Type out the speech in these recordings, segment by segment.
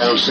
House.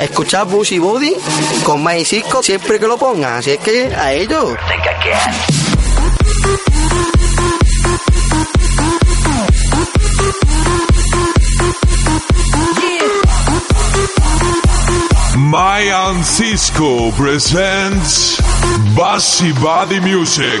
escuchar Bushy Body con My Cisco siempre que lo pongan. Así es que a ellos. My Cisco presents Busy Body Music.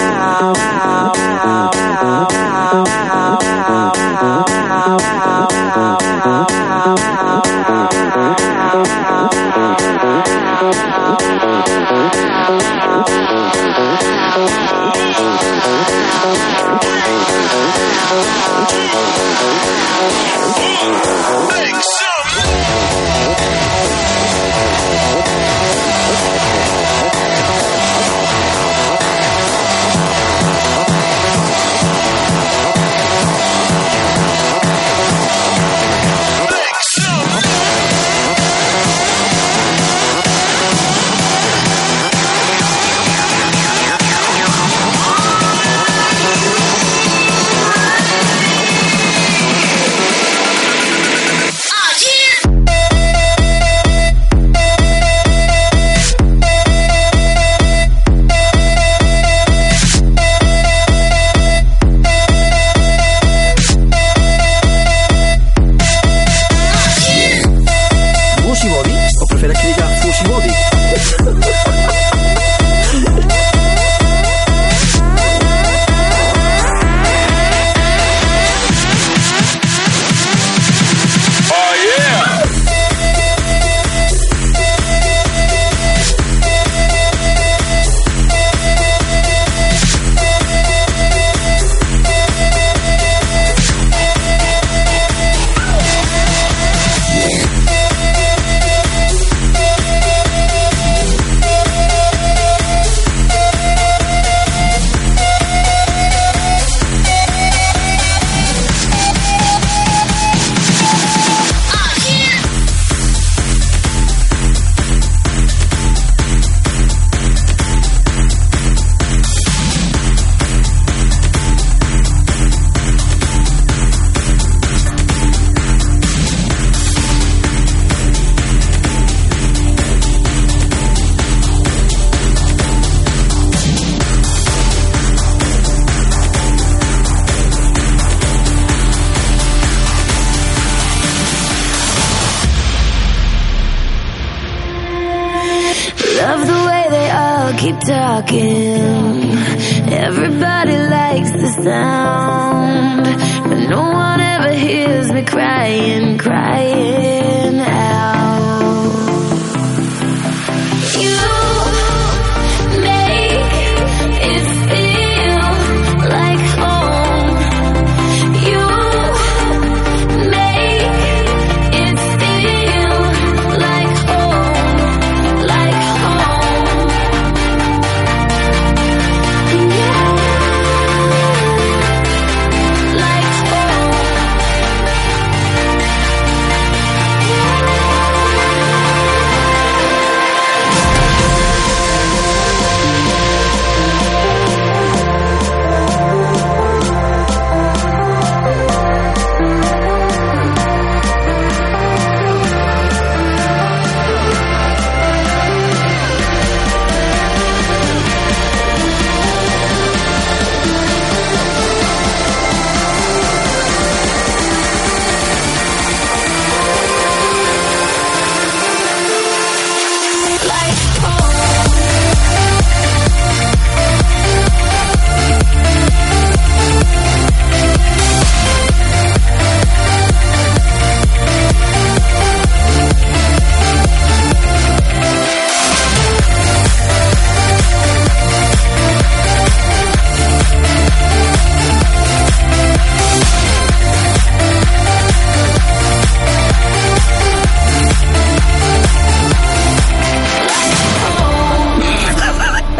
talking. Everybody likes the sound, but no one ever hears me crying, crying.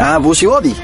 Ah, você ouvi?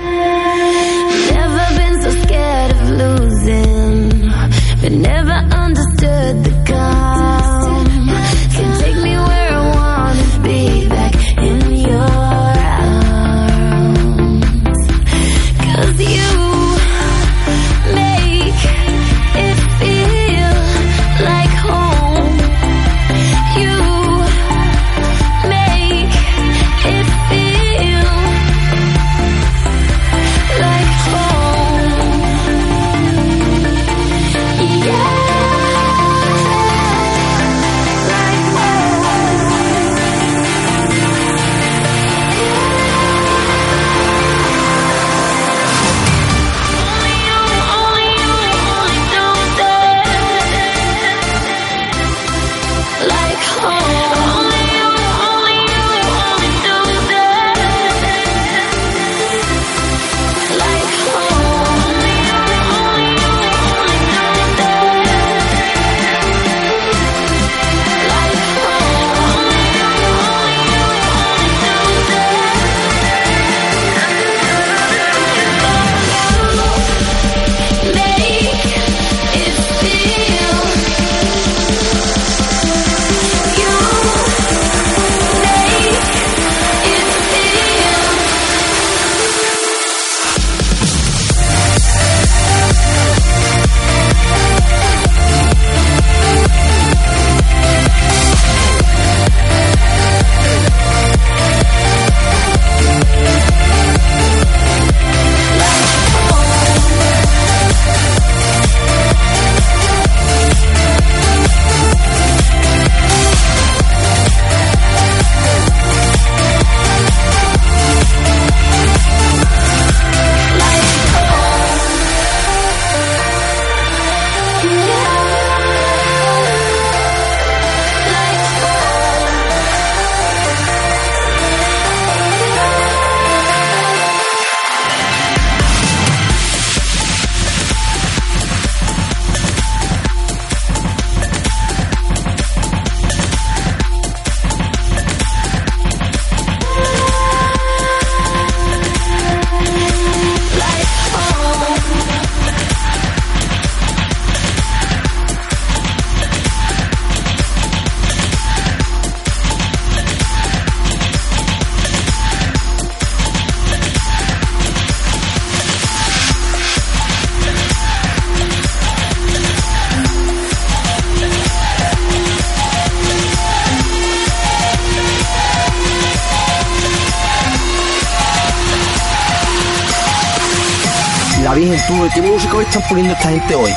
チャップリンがておい、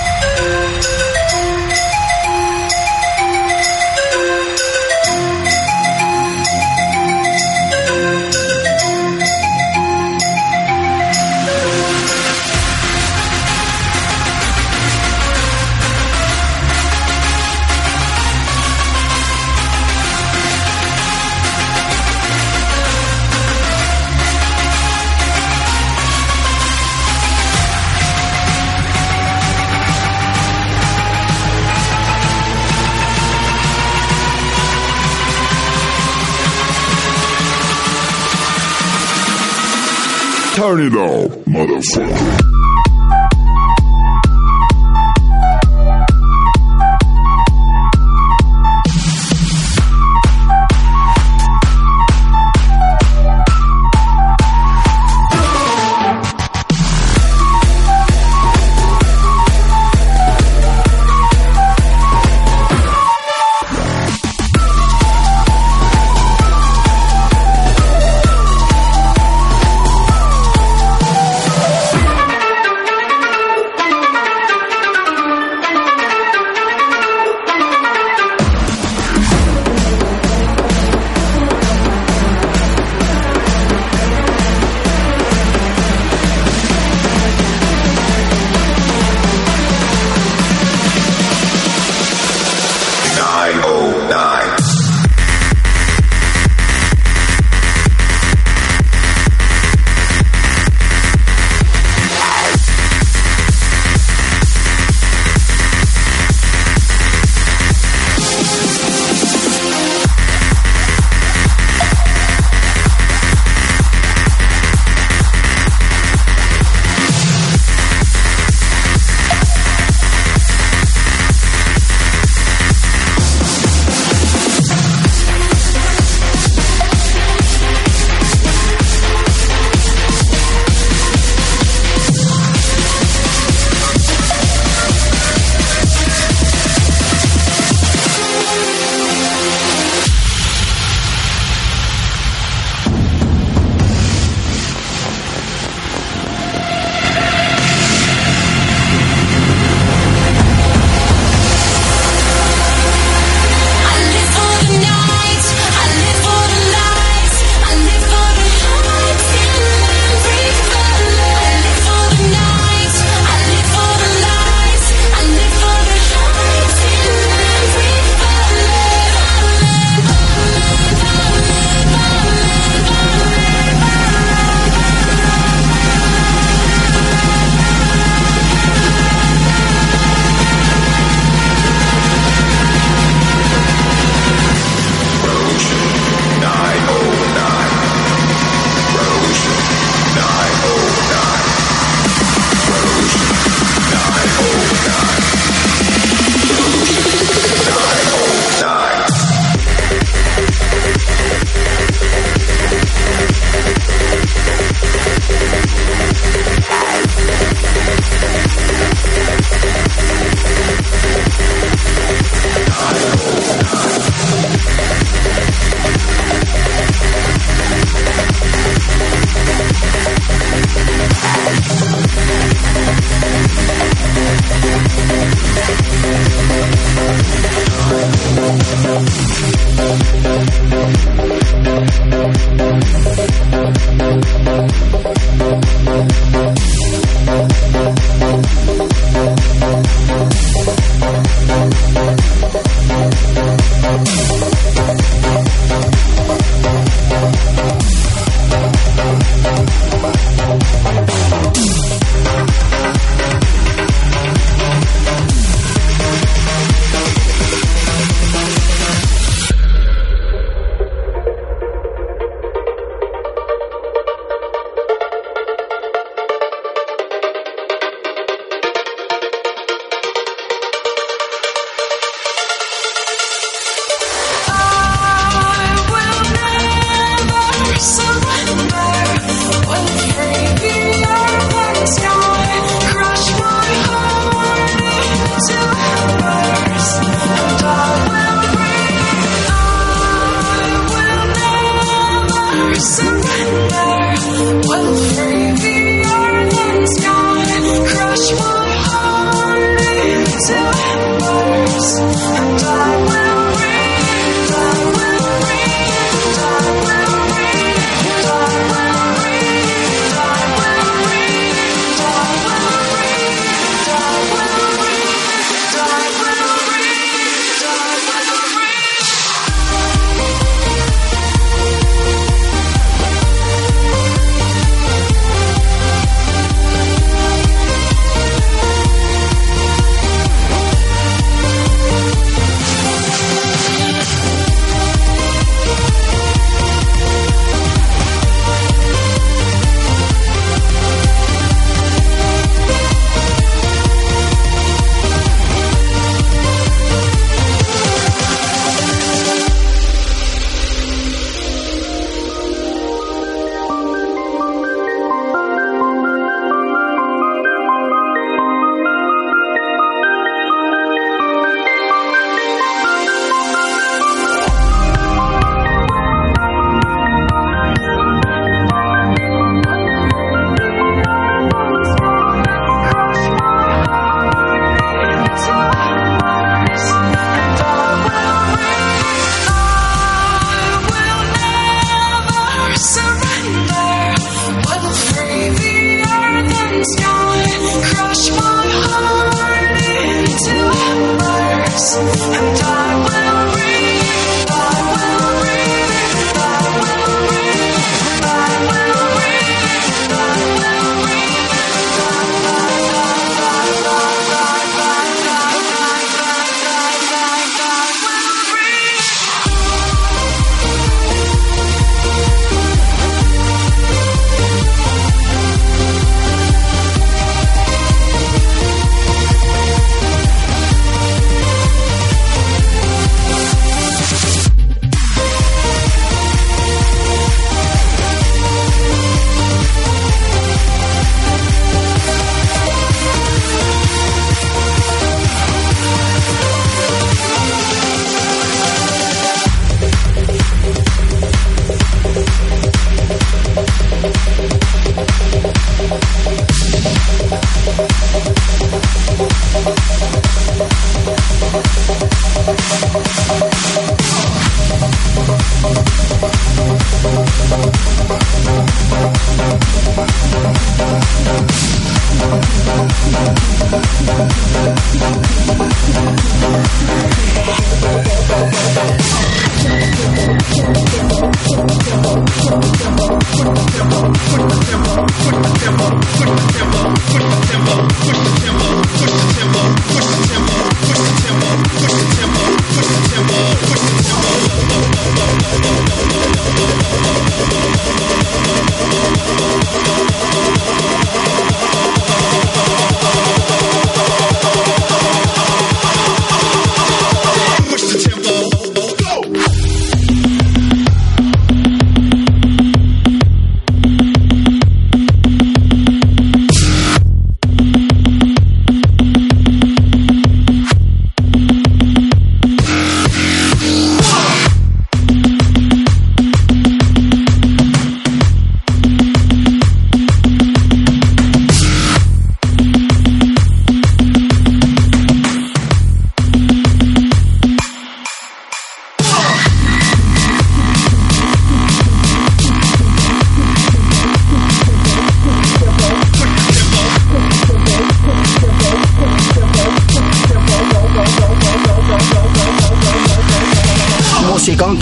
Turn it up, motherfucker.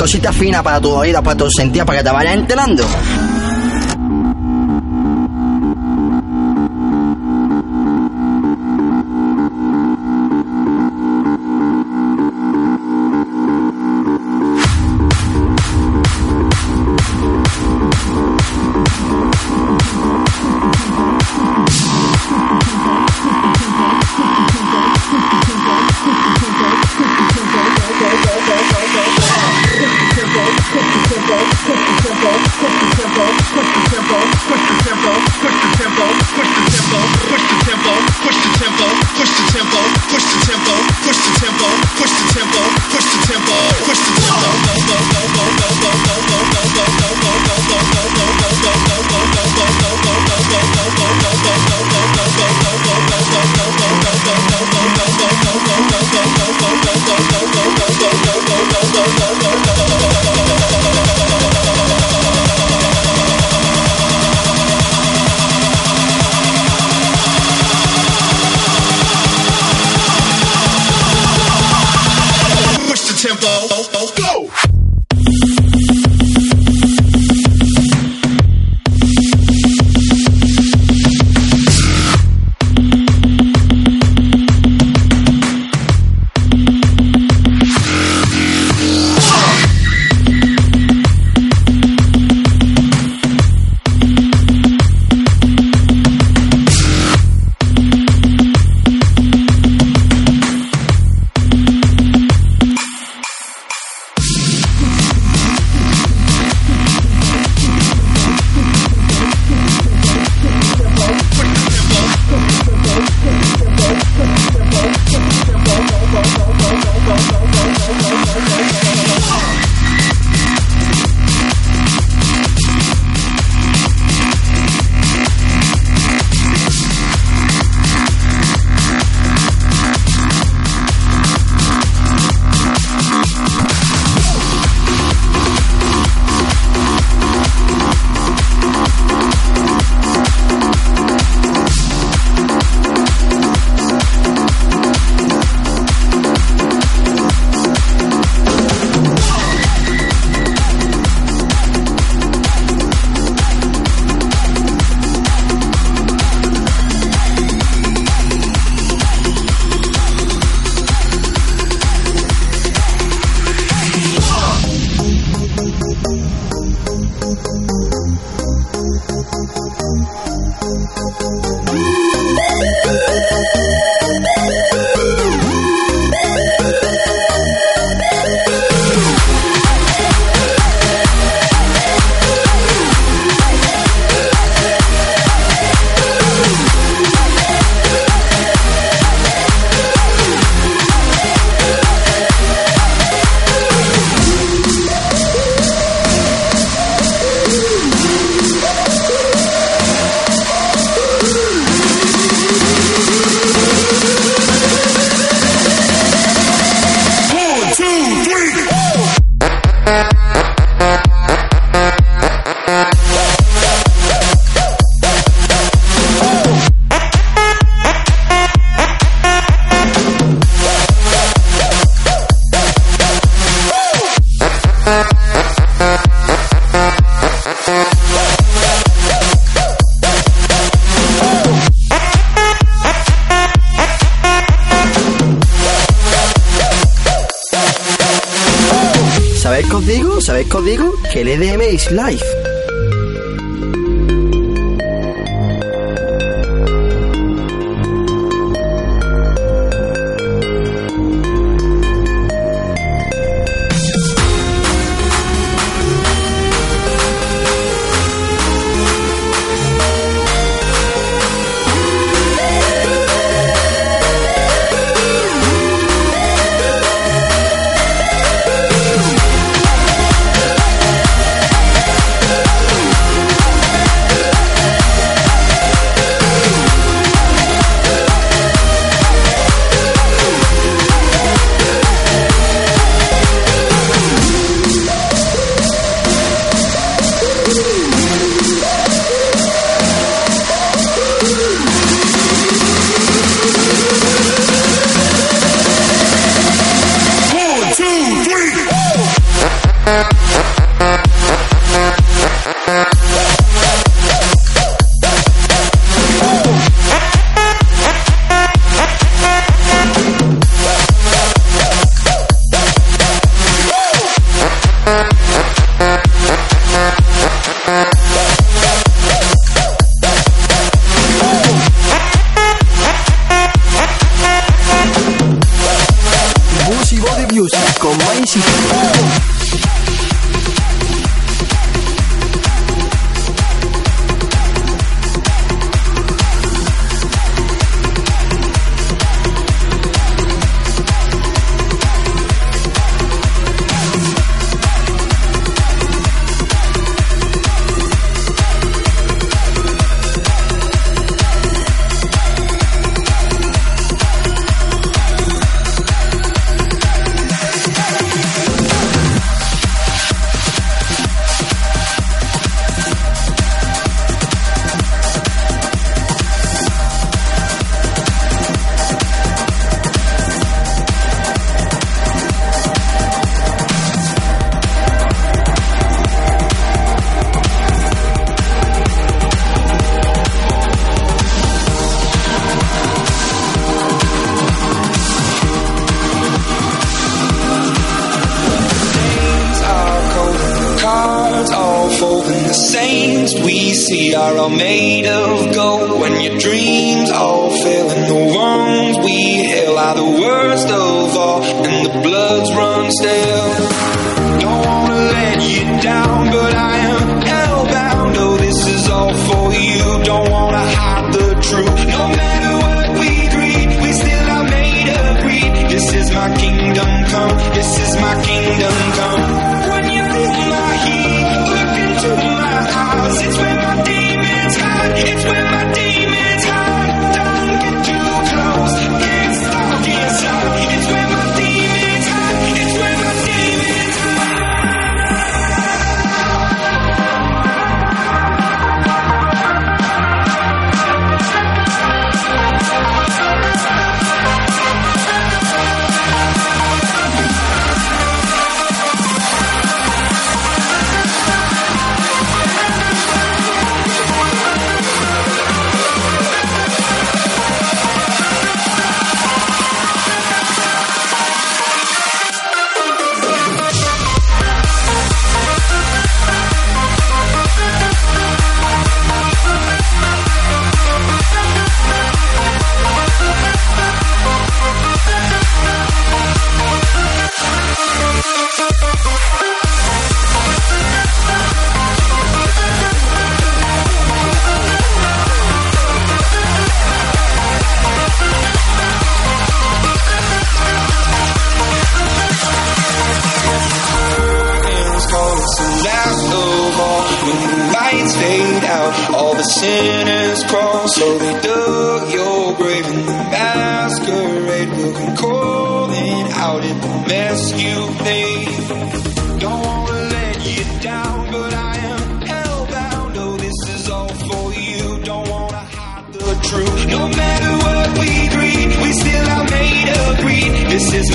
Musicón, cositas finas para tu oído, para tus sentidos, para que te vayas enterando. Is life.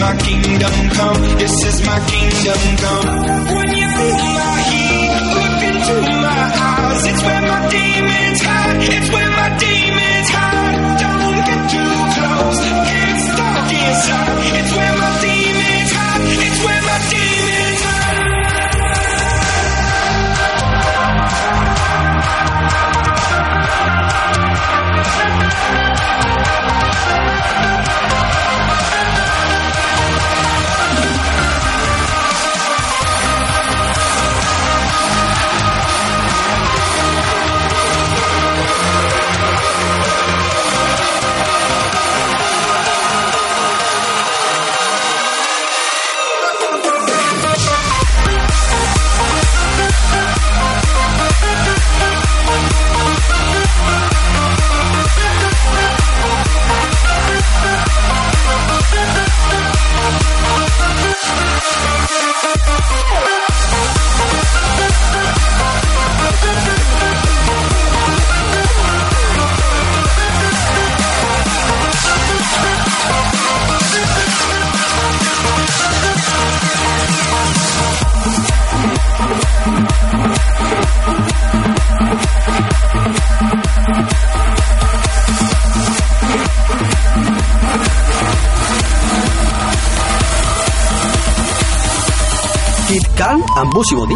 my kingdom come. This is my kingdom come. When you feel my heat, look into my eyes. It's where my demons hide. It's where もしもね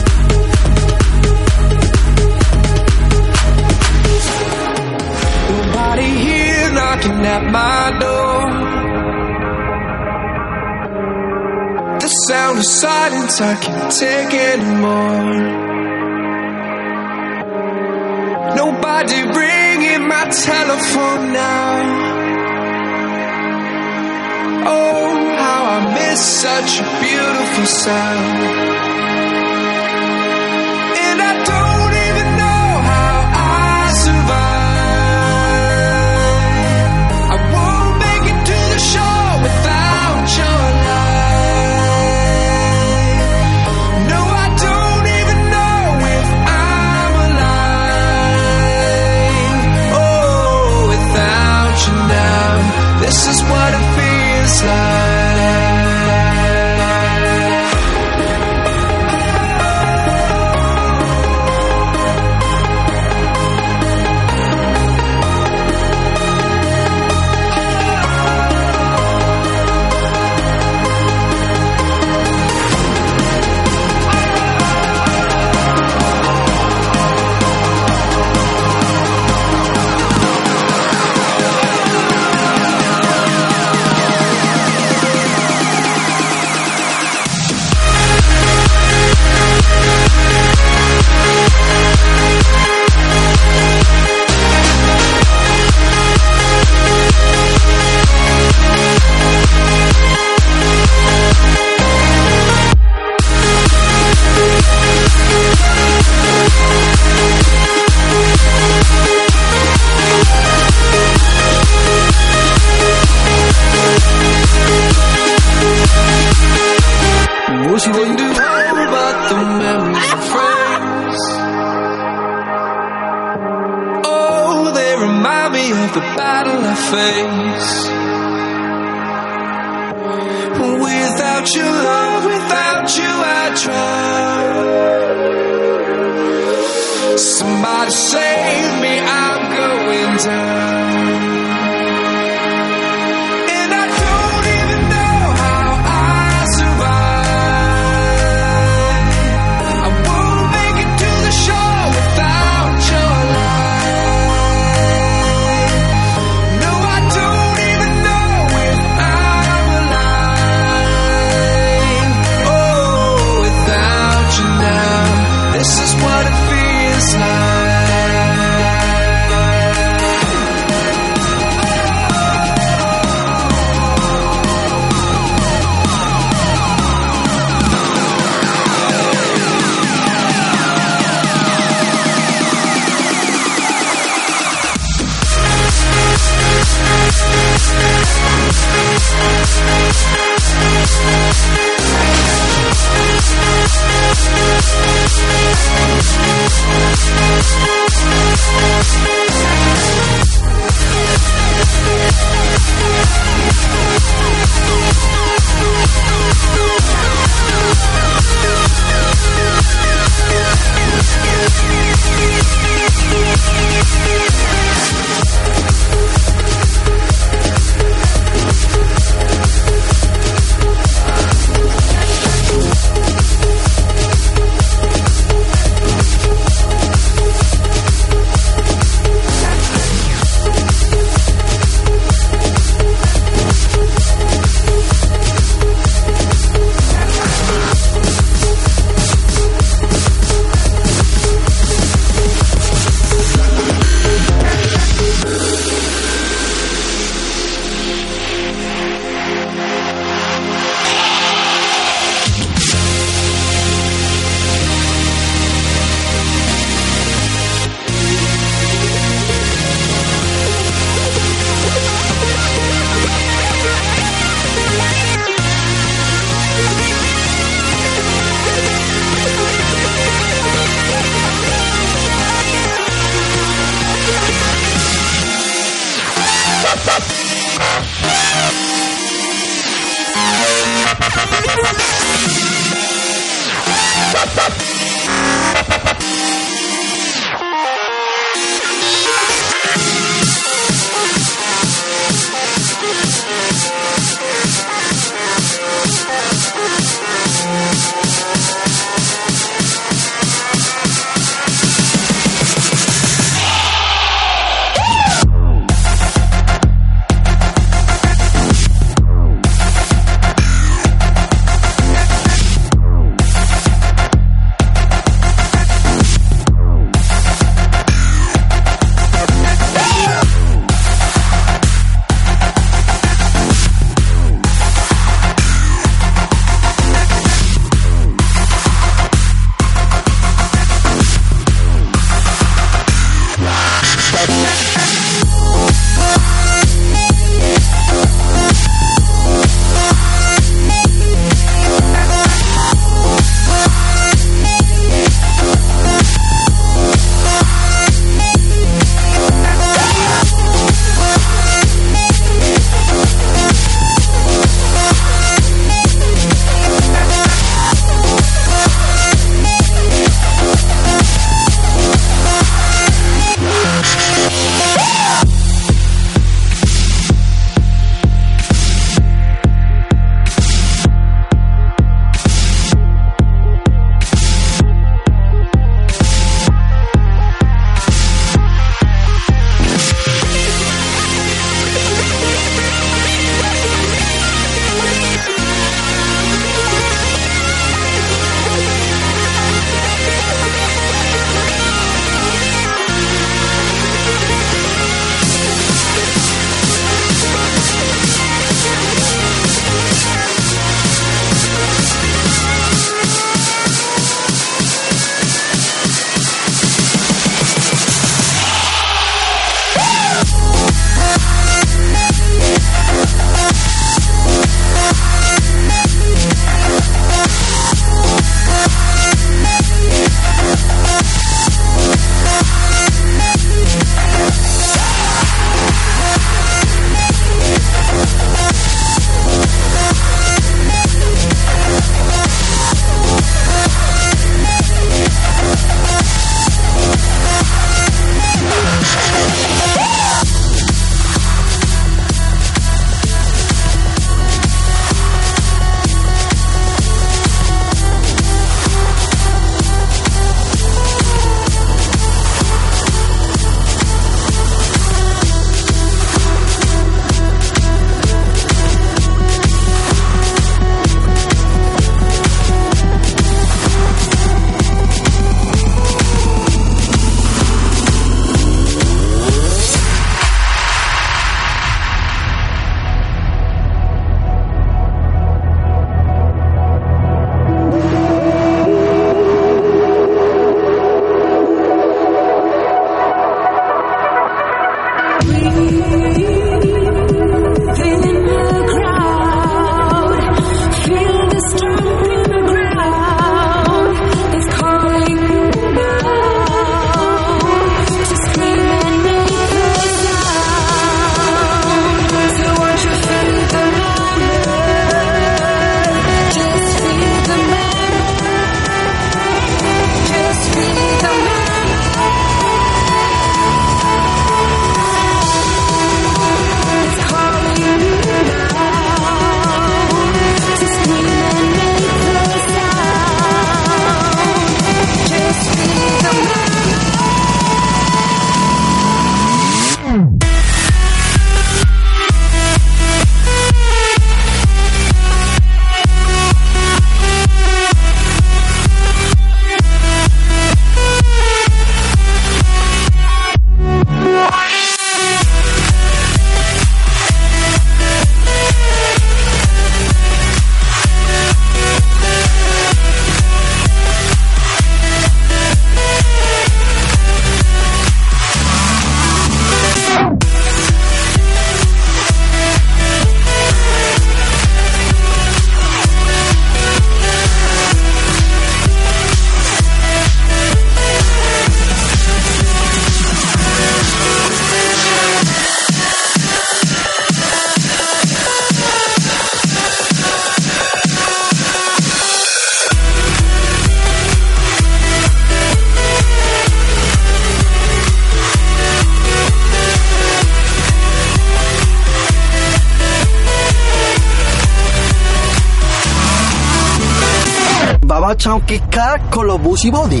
乌西鲍迪。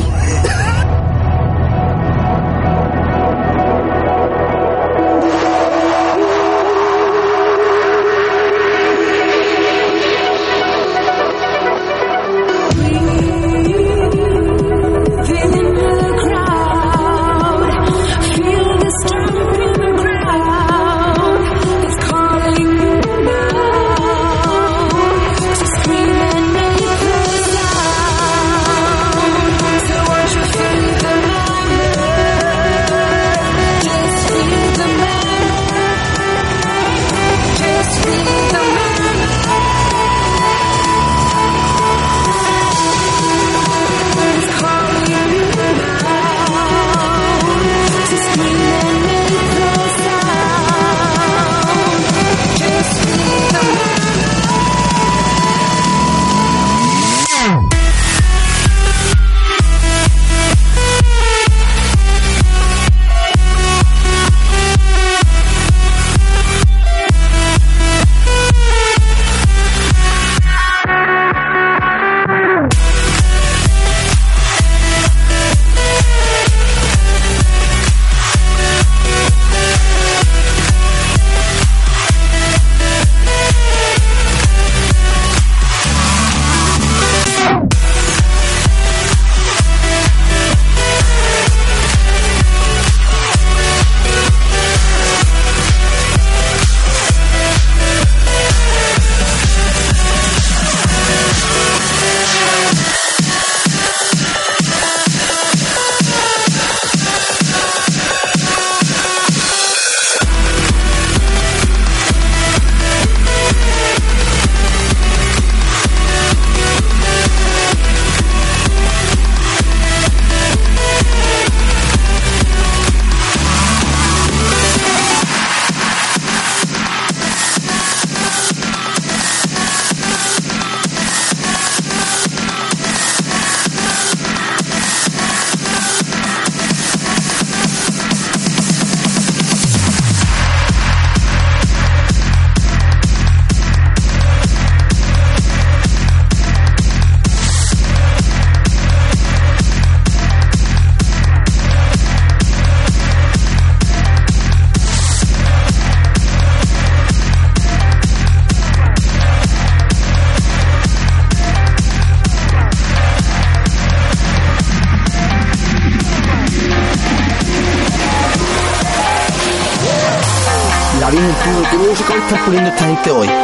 たっぷりに炊いておいて。